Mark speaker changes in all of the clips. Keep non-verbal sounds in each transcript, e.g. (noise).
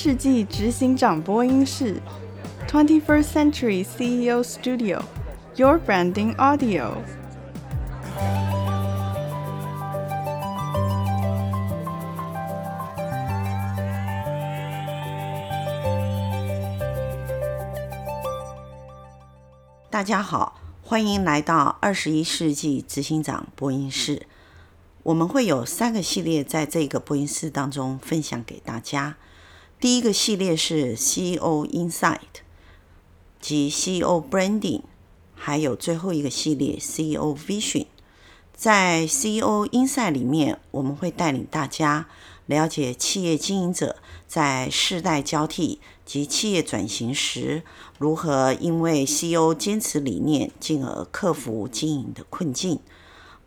Speaker 1: 世纪执行长播音室，Twenty First Century CEO Studio，Your Branding Audio。
Speaker 2: 大家好，欢迎来到二十一世纪执行长播音室。我们会有三个系列在这个播音室当中分享给大家。第一个系列是 CEO Insight 及 CEO Branding，还有最后一个系列 CEO Vision。在 CEO Insight 里面，我们会带领大家了解企业经营者在世代交替及企业转型时，如何因为 CEO 坚持理念，进而克服经营的困境。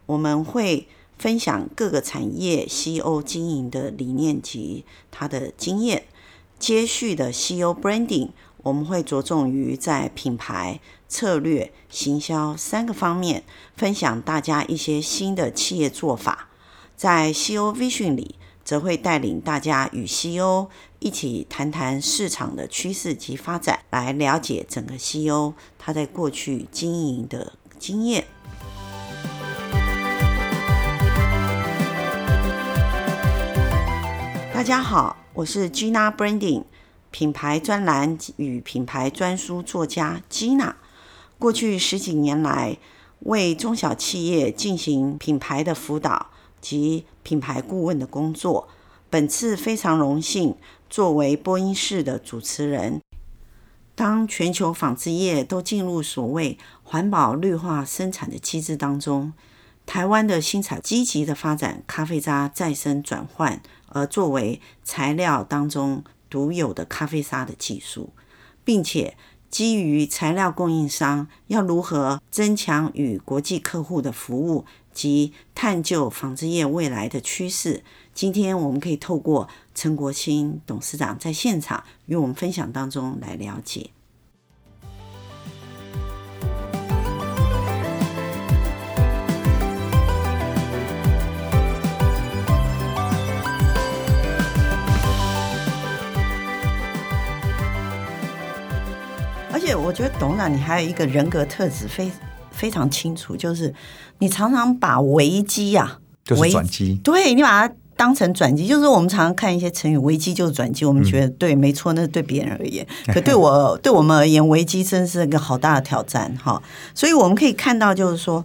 Speaker 2: 我们会分享各个产业 CEO 经营的理念及他的经验。接续的 CEO Branding，我们会着重于在品牌、策略、行销三个方面分享大家一些新的企业做法。在 CEO Vision 里，则会带领大家与 CEO 一起谈谈市场的趋势及发展，来了解整个 CEO 他在过去经营的经验。大家好，我是 Gina Branding 品牌专栏与品牌专书作家 Gina。过去十几年来，为中小企业进行品牌的辅导及品牌顾问的工作。本次非常荣幸作为播音室的主持人。当全球纺织业都进入所谓环保绿化生产的机制当中，台湾的新材积极的发展咖啡渣再生转换。而作为材料当中独有的咖啡沙的技术，并且基于材料供应商要如何增强与国际客户的服务及探究纺织业未来的趋势，今天我们可以透过陈国兴董事长在现场与我们分享当中来了解。我觉得董事长，你还有一个人格特质非非常清楚，就是你常常把危机呀、啊，
Speaker 3: 就是转机，
Speaker 2: 对你把它当成转机，就是我们常常看一些成语，危机就是转机，我们觉得对，没错，那是对别人而言，(laughs) 可对我对我们而言，危机真是一个好大的挑战哈。所以我们可以看到，就是说，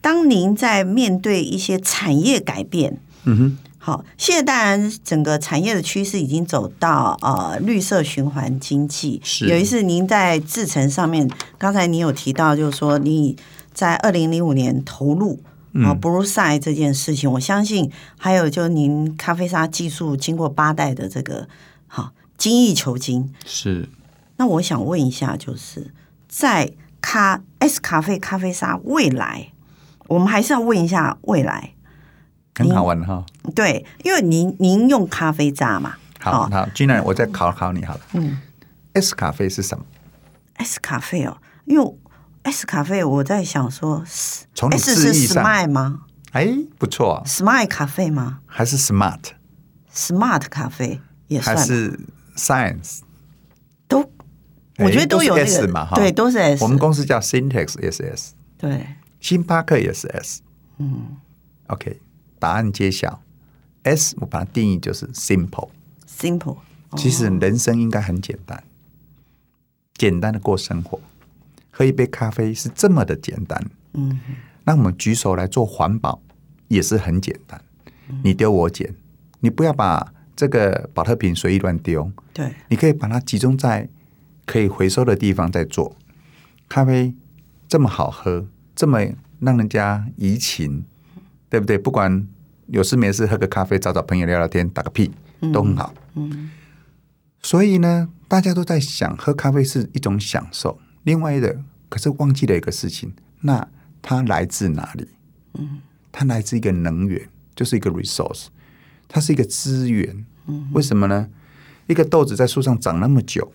Speaker 2: 当您在面对一些产业改变，嗯哼。好，现在当然整个产业的趋势已经走到呃绿色循环经济。是，有一次您在制程上面，刚才您有提到，就是说你在二零零五年投入啊 Blueside 这件事情，我相信还有就您咖啡沙技术经过八代的这个好精益求精。
Speaker 3: 是，
Speaker 2: 那我想问一下，就是在咖 S 咖啡咖啡沙未来，我们还是要问一下未来。
Speaker 3: 很好玩哈，
Speaker 2: 对，因为您您用咖啡渣嘛，
Speaker 3: 好，好，既然我再考考你好了，嗯，S 咖啡是什么
Speaker 2: ？S 咖啡哦，因为 S 咖啡我在想说
Speaker 3: 从
Speaker 2: ，S 是 Smile 吗？
Speaker 3: 哎，不错
Speaker 2: ，Smile 咖啡吗？
Speaker 3: 还是 Smart？Smart
Speaker 2: 咖啡也算，
Speaker 3: 还是 Science？
Speaker 2: 都，我觉得都有那个
Speaker 3: S 嘛，
Speaker 2: 对，都是 S。
Speaker 3: 我们公司叫 Syntex SS，
Speaker 2: 对，
Speaker 3: 星巴克也是 S，嗯，OK。答案揭晓，S 我把它定义就是 simple，simple。其实人生应该很简单，简单的过生活，喝一杯咖啡是这么的简单。嗯，那我们举手来做环保也是很简单，你丢我捡，你不要把这个保特瓶随意乱丢。
Speaker 2: 对，
Speaker 3: 你可以把它集中在可以回收的地方再做。咖啡这么好喝，这么让人家怡情。对不对？不管有事没事，喝个咖啡，找找朋友聊聊天，打个屁，都很好。嗯嗯、所以呢，大家都在想，喝咖啡是一种享受。另外的，可是忘记了一个事情，那它来自哪里？嗯，它来自一个能源，就是一个 resource，它是一个资源。嗯，为什么呢？一个豆子在树上长那么久，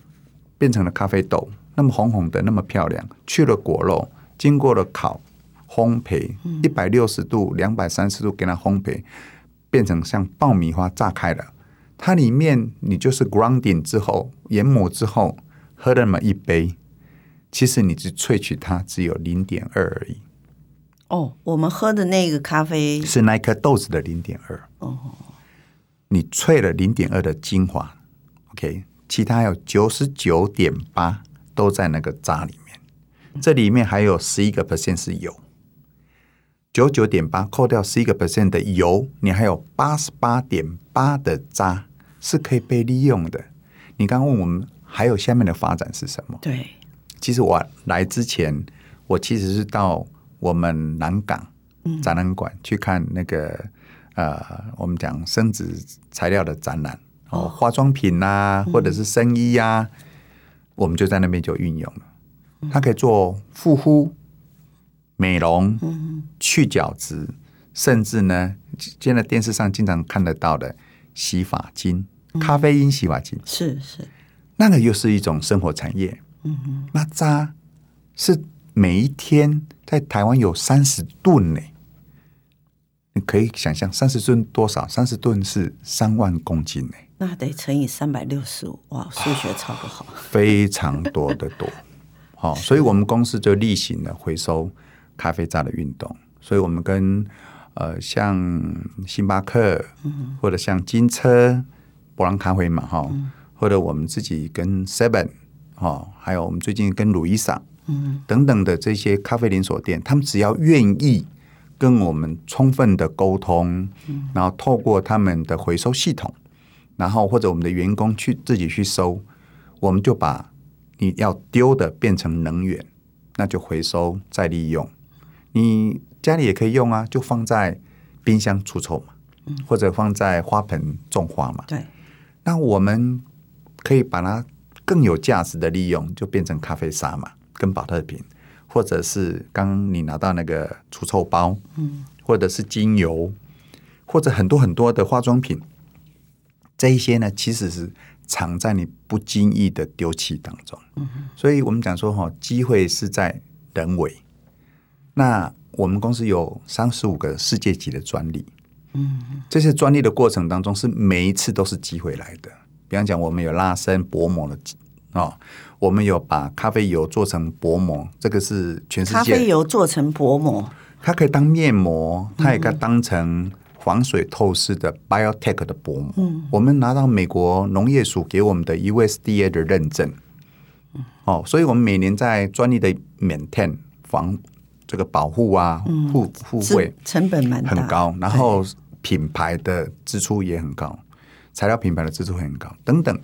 Speaker 3: 变成了咖啡豆，那么红红的，那么漂亮，去了果肉，经过了烤。烘焙一百六十度、两百三十度给它烘焙，变成像爆米花炸开了，它里面你就是 grounding 之后研磨之后喝了那么一杯，其实你只萃取它只有零点二而已。
Speaker 2: 哦，我们喝的那个咖啡
Speaker 3: 是那颗豆子的零点二。哦，你萃了零点二的精华，OK，其他有九十九点八都在那个渣里面，这里面还有十一个 percent 是油。九九点八扣掉十一个 percent 的油，你还有八十八点八的渣是可以被利用的。你刚刚问我们还有下面的发展是什么？
Speaker 2: 对，
Speaker 3: 其实我来之前，我其实是到我们南港展览馆去看那个、嗯、呃，我们讲生殖材料的展览哦，化妆品啊，或者是生衣啊，嗯、我们就在那边就运用了。它可以做护肤。美容、去角质，甚至呢，现在电视上经常看得到的洗发精、咖啡因洗发精，
Speaker 2: 是是，
Speaker 3: 那个又是一种生活产业。嗯哼，那渣是每一天在台湾有三十吨呢，你可以想象三十吨多少？三十吨是三万公斤呢，
Speaker 2: 那得乘以三百六十五。哇，数学超不好，
Speaker 3: 非常多的多。(laughs) 好，所以我们公司就例行的回收。咖啡渣的运动，所以我们跟呃像星巴克，或者像金车、伯朗咖啡嘛哈，或者我们自己跟 Seven 哈，还有我们最近跟路易莎，等等的这些咖啡连锁店，他们只要愿意跟我们充分的沟通，然后透过他们的回收系统，然后或者我们的员工去自己去收，我们就把你要丢的变成能源，那就回收再利用。你家里也可以用啊，就放在冰箱除臭嘛，嗯、或者放在花盆种花嘛。
Speaker 2: 对，
Speaker 3: 那我们可以把它更有价值的利用，就变成咖啡沙嘛，跟保特瓶，或者是刚刚你拿到那个除臭包，嗯，或者是精油，或者很多很多的化妆品，这一些呢，其实是藏在你不经意的丢弃当中。嗯哼，所以我们讲说哈，机会是在人为。那我们公司有三十五个世界级的专利，嗯，这些专利的过程当中是每一次都是机会来的。比方讲，我们有拉伸薄膜的哦，我们有把咖啡油做成薄膜，这个是全世界。
Speaker 2: 咖啡油做成薄膜，
Speaker 3: 它可以当面膜，它也可以当成防水透湿的 biotech 的薄膜。嗯，我们拿到美国农业署给我们的 USDA 的认证，哦，所以我们每年在专利的 maintain 防。这个保护啊，护护卫
Speaker 2: 成本蛮
Speaker 3: 很高，然后品牌的支出也很高，材料品牌的支出很高，等等，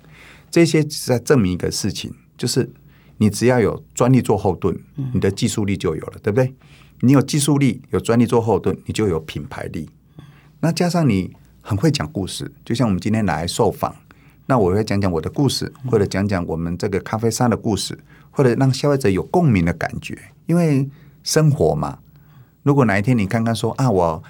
Speaker 3: 这些是在证明一个事情，就是你只要有专利做后盾，你的技术力就有了，对不对？你有技术力，有专利做后盾，你就有品牌力。那加上你很会讲故事，就像我们今天来受访，那我会讲讲我的故事，或者讲讲我们这个咖啡商的故事，或者让消费者有共鸣的感觉，因为。生活嘛，如果哪一天你看看说啊，我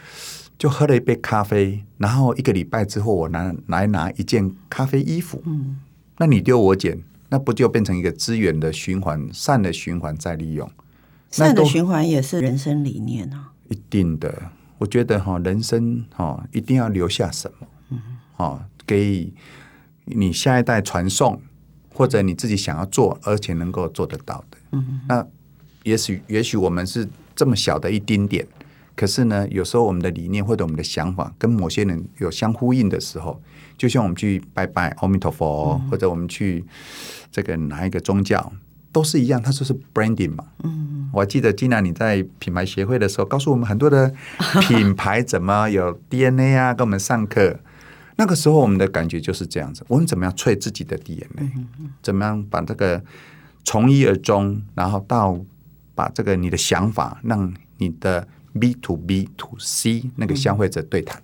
Speaker 3: 就喝了一杯咖啡，然后一个礼拜之后我拿来拿一件咖啡衣服，嗯，那你丢我捡，那不就变成一个资源的循环、善的循环再利用？
Speaker 2: 善的循环也是人生理念啊，
Speaker 3: 一定的。我觉得哈，人生哈一定要留下什么，嗯，哦，给你下一代传送，或者你自己想要做而且能够做得到的，嗯，那。也许，也许我们是这么小的一丁点，可是呢，有时候我们的理念或者我们的想法跟某些人有相呼应的时候，就像我们去拜拜阿弥陀佛，或者我们去这个哪一个宗教，都是一样，它就是 branding 嘛。嗯，我还记得金娜你在品牌协会的时候，告诉我们很多的品牌怎么 (laughs) 有 DNA 啊，跟我们上课。那个时候我们的感觉就是这样子，我们怎么样萃自己的 DNA，怎么样把这个从一而终，然后到。把这个你的想法，让你的 B to B to C 那个消费者对谈。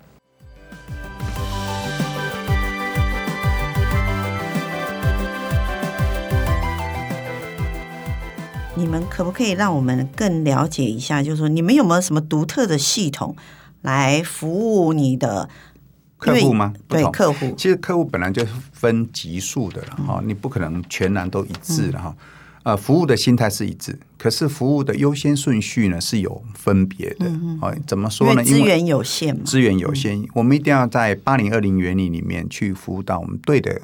Speaker 2: 你们可不可以让我们更了解一下？就是说，你们有没有什么独特的系统来服务你的
Speaker 3: 客户吗？
Speaker 2: 对，客户。
Speaker 3: 其实客户本来就分级数的了哈，你不可能全然都一致的哈。呃，服务的心态是一致，可是服务的优先顺序呢是有分别的。嗯嗯，怎么说呢？
Speaker 2: 因为资源有限嘛，
Speaker 3: 资源有限，嗯、我们一定要在八零二零原理里面去服务到我们对的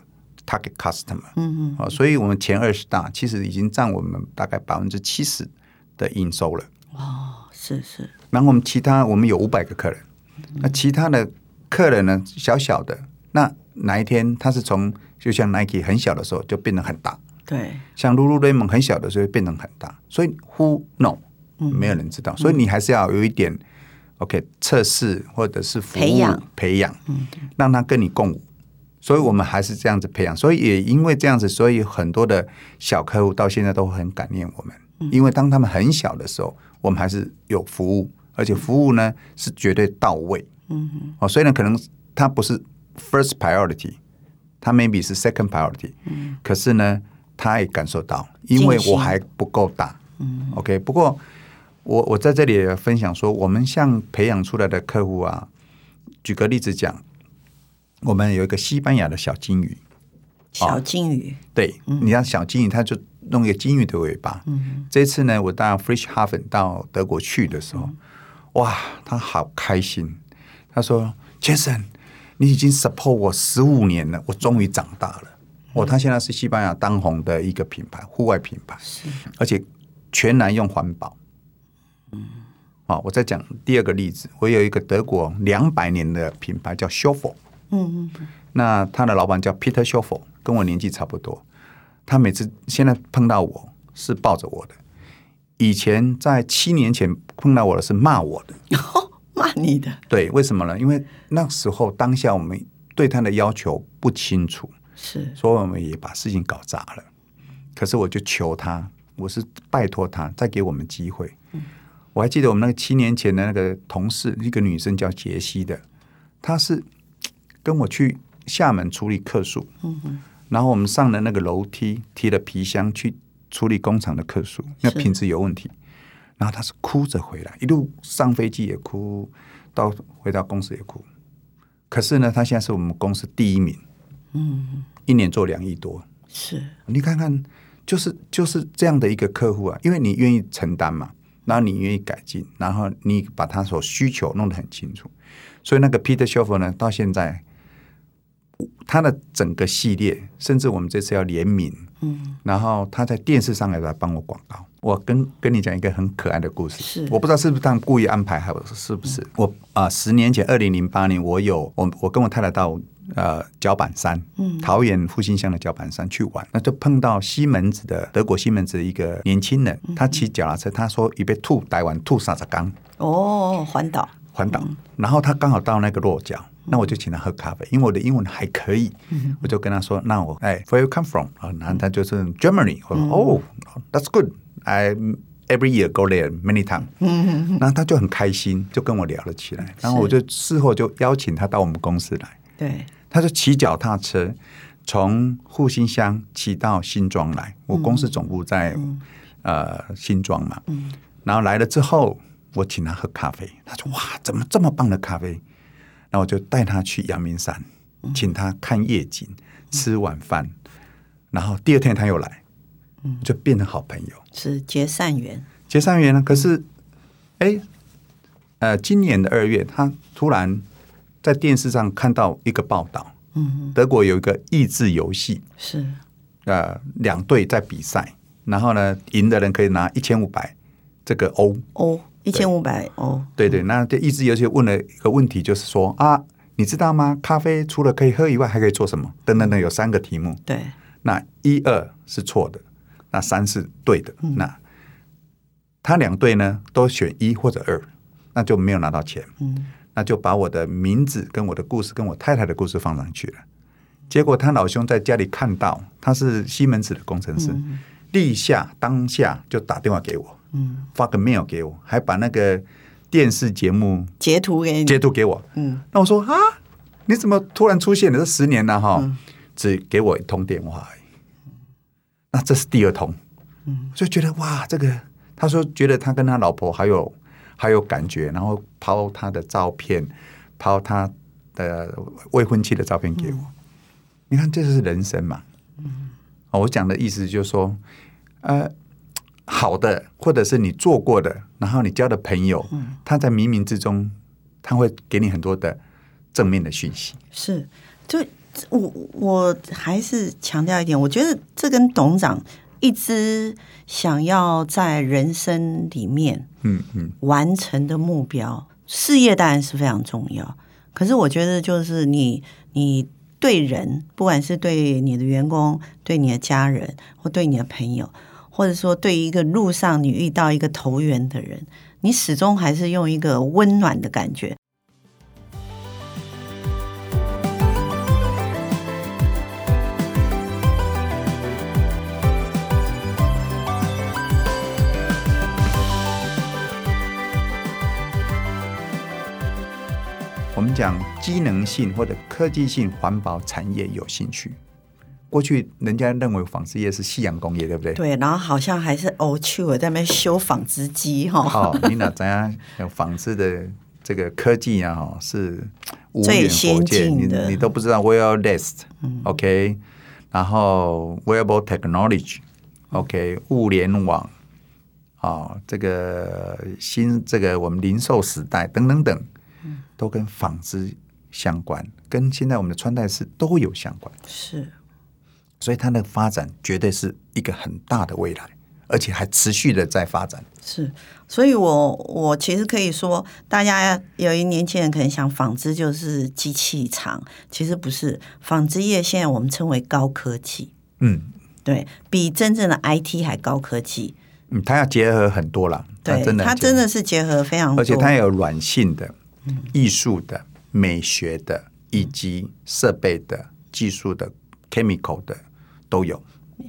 Speaker 3: target customer。嗯嗯，所以我们前二十大其实已经占我们大概百分之七十的营收了。
Speaker 2: 哦，是是。
Speaker 3: 然后我们其他我们有五百个客人，那其他的客人呢，小小的，那哪一天他是从就像 Nike 很小的时候就变得很大。
Speaker 2: 对，
Speaker 3: 像 Lululemon 很小的时候变成很大，所以 Who know？没有人知道，嗯、所以你还是要有一点、嗯、OK 测试或者是服务
Speaker 2: 培养，
Speaker 3: 培养，让他跟你共舞。所以我们还是这样子培养，所以也因为这样子，所以很多的小客户到现在都很感念我们，嗯、因为当他们很小的时候，我们还是有服务，而且服务呢是绝对到位。嗯哼，哦，虽然可能他不是 first priority，他 maybe 是 second priority，嗯，可是呢。他也感受到，因为我还不够大。嗯，OK。不过我我在这里也分享说，我们像培养出来的客户啊，举个例子讲，我们有一个西班牙的小金鱼，
Speaker 2: 小金鱼，
Speaker 3: 哦、对，嗯、你看小金鱼，它就弄一个金鱼的尾巴。嗯，这次呢，我到 Frischhafen 到德国去的时候，嗯、哇，他好开心。他说：“Jason，你已经 support 我十五年了，我终于长大了。”哦，他现在是西班牙当红的一个品牌，户外品牌，是而且全然用环保。嗯，好，我再讲第二个例子，我有一个德国两百年的品牌叫 Schoeffer，嗯嗯，那他的老板叫 Peter Schoeffer，跟我年纪差不多。他每次现在碰到我是抱着我的，以前在七年前碰到我的是骂我的，
Speaker 2: 哦 (laughs) 骂你的。
Speaker 3: 对，为什么呢？因为那时候当下我们对他的要求不清楚。
Speaker 2: 是，
Speaker 3: 所以我们也把事情搞砸了。可是我就求他，我是拜托他再给我们机会。我还记得我们那个七年前的那个同事，一个女生叫杰西的，她是跟我去厦门处理客诉。嗯、然后我们上了那个楼梯，提了皮箱去处理工厂的客诉，那品质有问题。然后她是哭着回来，一路上飞机也哭，到回到公司也哭。可是呢，她现在是我们公司第一名。嗯，一年做两亿多，
Speaker 2: 是。
Speaker 3: 你看看，就是就是这样的一个客户啊，因为你愿意承担嘛，然后你愿意改进，然后你把他所需求弄得很清楚，所以那个 Peter Schoeffer 呢，到现在他的整个系列，甚至我们这次要联名，嗯，然后他在电视上也来帮我广告。我跟跟你讲一个很可爱的故事，
Speaker 2: 是。
Speaker 3: 我不知道是不是他们故意安排，还是是不是、嗯、我啊、呃？十年前，二零零八年，我有我我跟我太太到。呃，角板山，嗯，桃园复兴乡的角板山去玩，那就碰到西门子的德国西门子的一个年轻人，他骑脚踏车，他说一被吐台湾吐沙子缸，
Speaker 2: 哦，环岛，
Speaker 3: 环岛，然后他刚好到那个落脚，那我就请他喝咖啡，因为我的英文还可以，我就跟他说，那我哎，Where you come from？啊，然后他就是 Germany，我说哦，That's good，I every year go there many times，嗯，然后他就很开心，就跟我聊了起来，然后我就事后就邀请他到我们公司来。
Speaker 2: 对，
Speaker 3: 他就骑脚踏车从复兴乡骑到新庄来。我公司总部在、嗯、呃新庄嘛，嗯、然后来了之后，我请他喝咖啡。他说：“哇，怎么这么棒的咖啡？”然后我就带他去阳明山，请他看夜景，嗯、吃晚饭。然后第二天他又来，就变成好朋友，
Speaker 2: 是结善缘。
Speaker 3: 结善缘呢？可是，哎，呃，今年的二月，他突然。在电视上看到一个报道，嗯，德国有一个益智游戏，
Speaker 2: 是
Speaker 3: 呃两队在比赛，然后呢赢的人可以拿一千五百这个欧
Speaker 2: 欧一千五百哦，
Speaker 3: 对对，那这益智游戏问了一个问题，就是说啊，你知道吗？咖啡除了可以喝以外，还可以做什么？等等等，有三个题目，
Speaker 2: 对，
Speaker 3: 那一二是错的，那三是对的，嗯、那他两队呢都选一或者二，那就没有拿到钱，嗯。那就把我的名字跟我的故事跟我太太的故事放上去了。结果他老兄在家里看到，他是西门子的工程师，嗯、立下当下就打电话给我，嗯、发个 mail 给我，还把那个电视节目
Speaker 2: 截图给你，
Speaker 3: 截图给我。嗯，那我说啊，你怎么突然出现了？这十年了哈，嗯、只给我一通电话而已。那这是第二通，嗯，就觉得哇，这个他说觉得他跟他老婆还有。还有感觉，然后抛他的照片，抛他的未婚妻的照片给我。嗯、你看，这就是人生嘛。嗯，我讲的意思就是说，呃好的，或者是你做过的，然后你交的朋友，嗯，他在冥冥之中，他会给你很多的正面的讯息。
Speaker 2: 是，就我我还是强调一点，我觉得这跟董事长一直想要在人生里面，嗯嗯，完成的目标，事业当然是非常重要。可是我觉得，就是你你对人，不管是对你的员工、对你的家人，或对你的朋友，或者说对一个路上你遇到一个投缘的人，你始终还是用一个温暖的感觉。
Speaker 3: 我们讲机能性或者科技性环保产业有兴趣，过去人家认为纺织业是夕阳工业，对不对？
Speaker 2: 对，然后好像还是欧趣在那边修纺织机哈。
Speaker 3: 好，你哪怎样？纺织的这个科技啊，哈，是无远弗届，你你都不知道。Wireless，OK，、嗯、然后 Wearable Technology，OK，、okay, 物联网，啊，这个新这个我们零售时代等等等。都跟纺织相关，跟现在我们的穿戴式都有相关。
Speaker 2: 是，
Speaker 3: 所以它的发展绝对是一个很大的未来，而且还持续的在发展。
Speaker 2: 是，所以我我其实可以说，大家有一年轻人可能想纺织就是机器厂，其实不是，纺织业现在我们称为高科技。嗯，对，比真正的 IT 还高科技。
Speaker 3: 嗯，它要结合很多了，
Speaker 2: 对，它真的，它真的是结合非常多，
Speaker 3: 而且它有软性的。艺术的、美学的，以及设备的、技术的、chemical 的都有。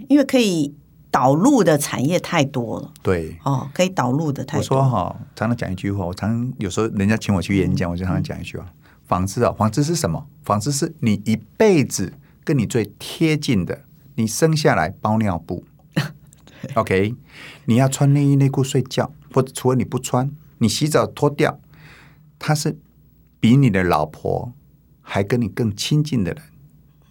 Speaker 2: 因为可以导入的产业太多了。
Speaker 3: 对，
Speaker 2: 哦，可以导入的太多。
Speaker 3: 我说哈，常常讲一句话，我常有时候人家请我去演讲，我就常常讲一句话：纺织啊，纺织是什么？纺织是你一辈子跟你最贴近的。你生下来包尿布，(laughs) OK？你要穿内衣内裤睡觉，或者除了你不穿，你洗澡脱掉。他是比你的老婆还跟你更亲近的人，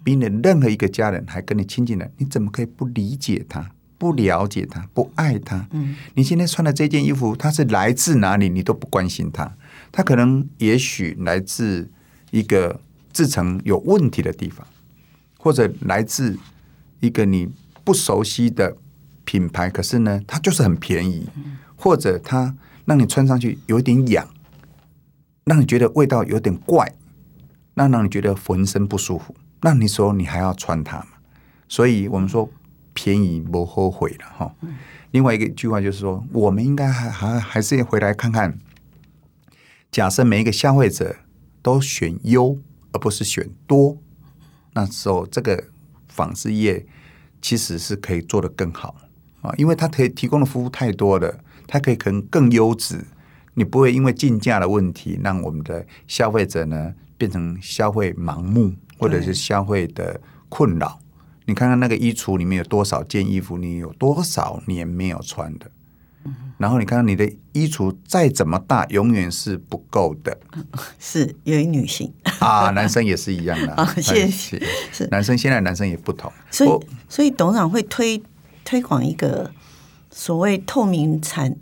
Speaker 3: 比你任何一个家人还跟你亲近的，你怎么可以不理解他、不了解他、不爱他？嗯，你今天穿的这件衣服，它是来自哪里？你都不关心它。它可能也许来自一个制成有问题的地方，或者来自一个你不熟悉的品牌，可是呢，它就是很便宜，或者它让你穿上去有点痒。让你觉得味道有点怪，那让你觉得浑身不舒服，那你说你还要穿它吗？所以我们说便宜不后悔了哈。另外一个句话就是说，我们应该还还还是回来看看，假设每一个消费者都选优而不是选多，那时候这个纺织业其实是可以做得更好啊，因为它可以提供的服务太多了，它可以可能更优质。你不会因为进价的问题，让我们的消费者呢变成消费盲目，或者是消费的困扰。你看看那个衣橱里面有多少件衣服，你有多少年没有穿的？然后你看看你的衣橱再怎么大，永远是不够的。(laughs)
Speaker 2: 是有一女性
Speaker 3: 啊，男生也是一样的。
Speaker 2: 啊，(laughs) 谢谢。
Speaker 3: 是男生，现在男生也不同。
Speaker 2: 所以，所以董事长会推推广一个所谓透明产。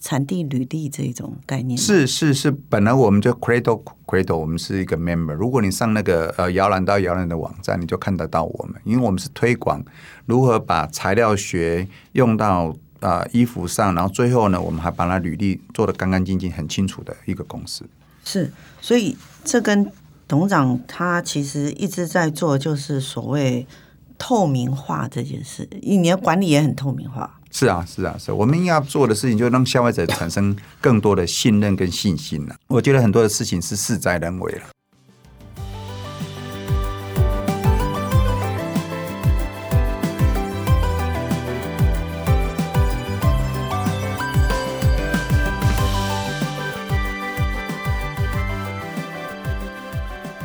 Speaker 2: 产地履历这种概念
Speaker 3: 是是是，本来我们就 Cradle Cradle，我们是一个 member。如果你上那个呃摇篮到摇篮的网站，你就看得到我们，因为我们是推广如何把材料学用到啊、呃、衣服上，然后最后呢，我们还把它履历做的干干净净、很清楚的一个公司。
Speaker 2: 是，所以这跟董事长他其实一直在做，就是所谓透明化这件事，你的管理也很透明化。
Speaker 3: 是啊，是啊，是。我们要做的事情，就让消费者产生更多的信任跟信心了。我觉得很多的事情是事在人为了。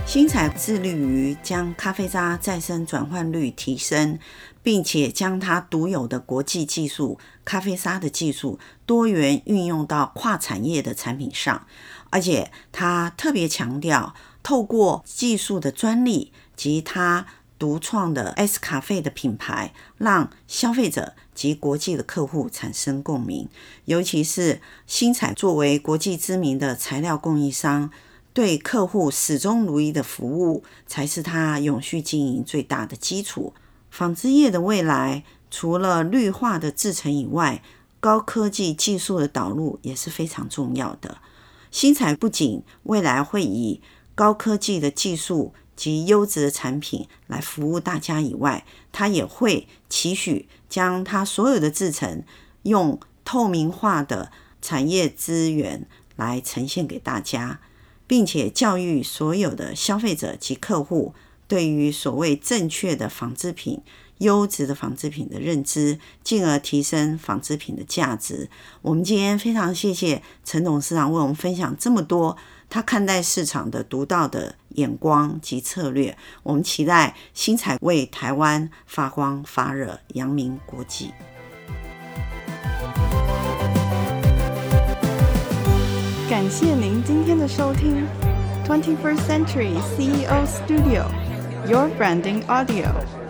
Speaker 2: 新采致力于将咖啡渣再生转换率提升，并且将它独有的国际技术咖啡沙的技术多元运用到跨产业的产品上，而且他特别强调，透过技术的专利及他独创的 S 咖啡的品牌，让消费者及国际的客户产生共鸣。尤其是新彩作为国际知名的材料供应商，对客户始终如一的服务，才是他永续经营最大的基础。纺织业的未来，除了绿化的制成以外，高科技技术的导入也是非常重要的。新材不仅未来会以高科技的技术及优质的产品来服务大家以外，它也会期许将它所有的制成用透明化的产业资源来呈现给大家，并且教育所有的消费者及客户对于所谓正确的纺织品。优质的纺织品的认知，进而提升纺织品的价值。我们今天非常谢谢陈董事长为我们分享这么多他看待市场的独到的眼光及策略。我们期待新彩为台湾发光发热，扬名国际。
Speaker 1: 感谢您今天的收听，Twenty First Century CEO Studio Studio，Your Branding Audio。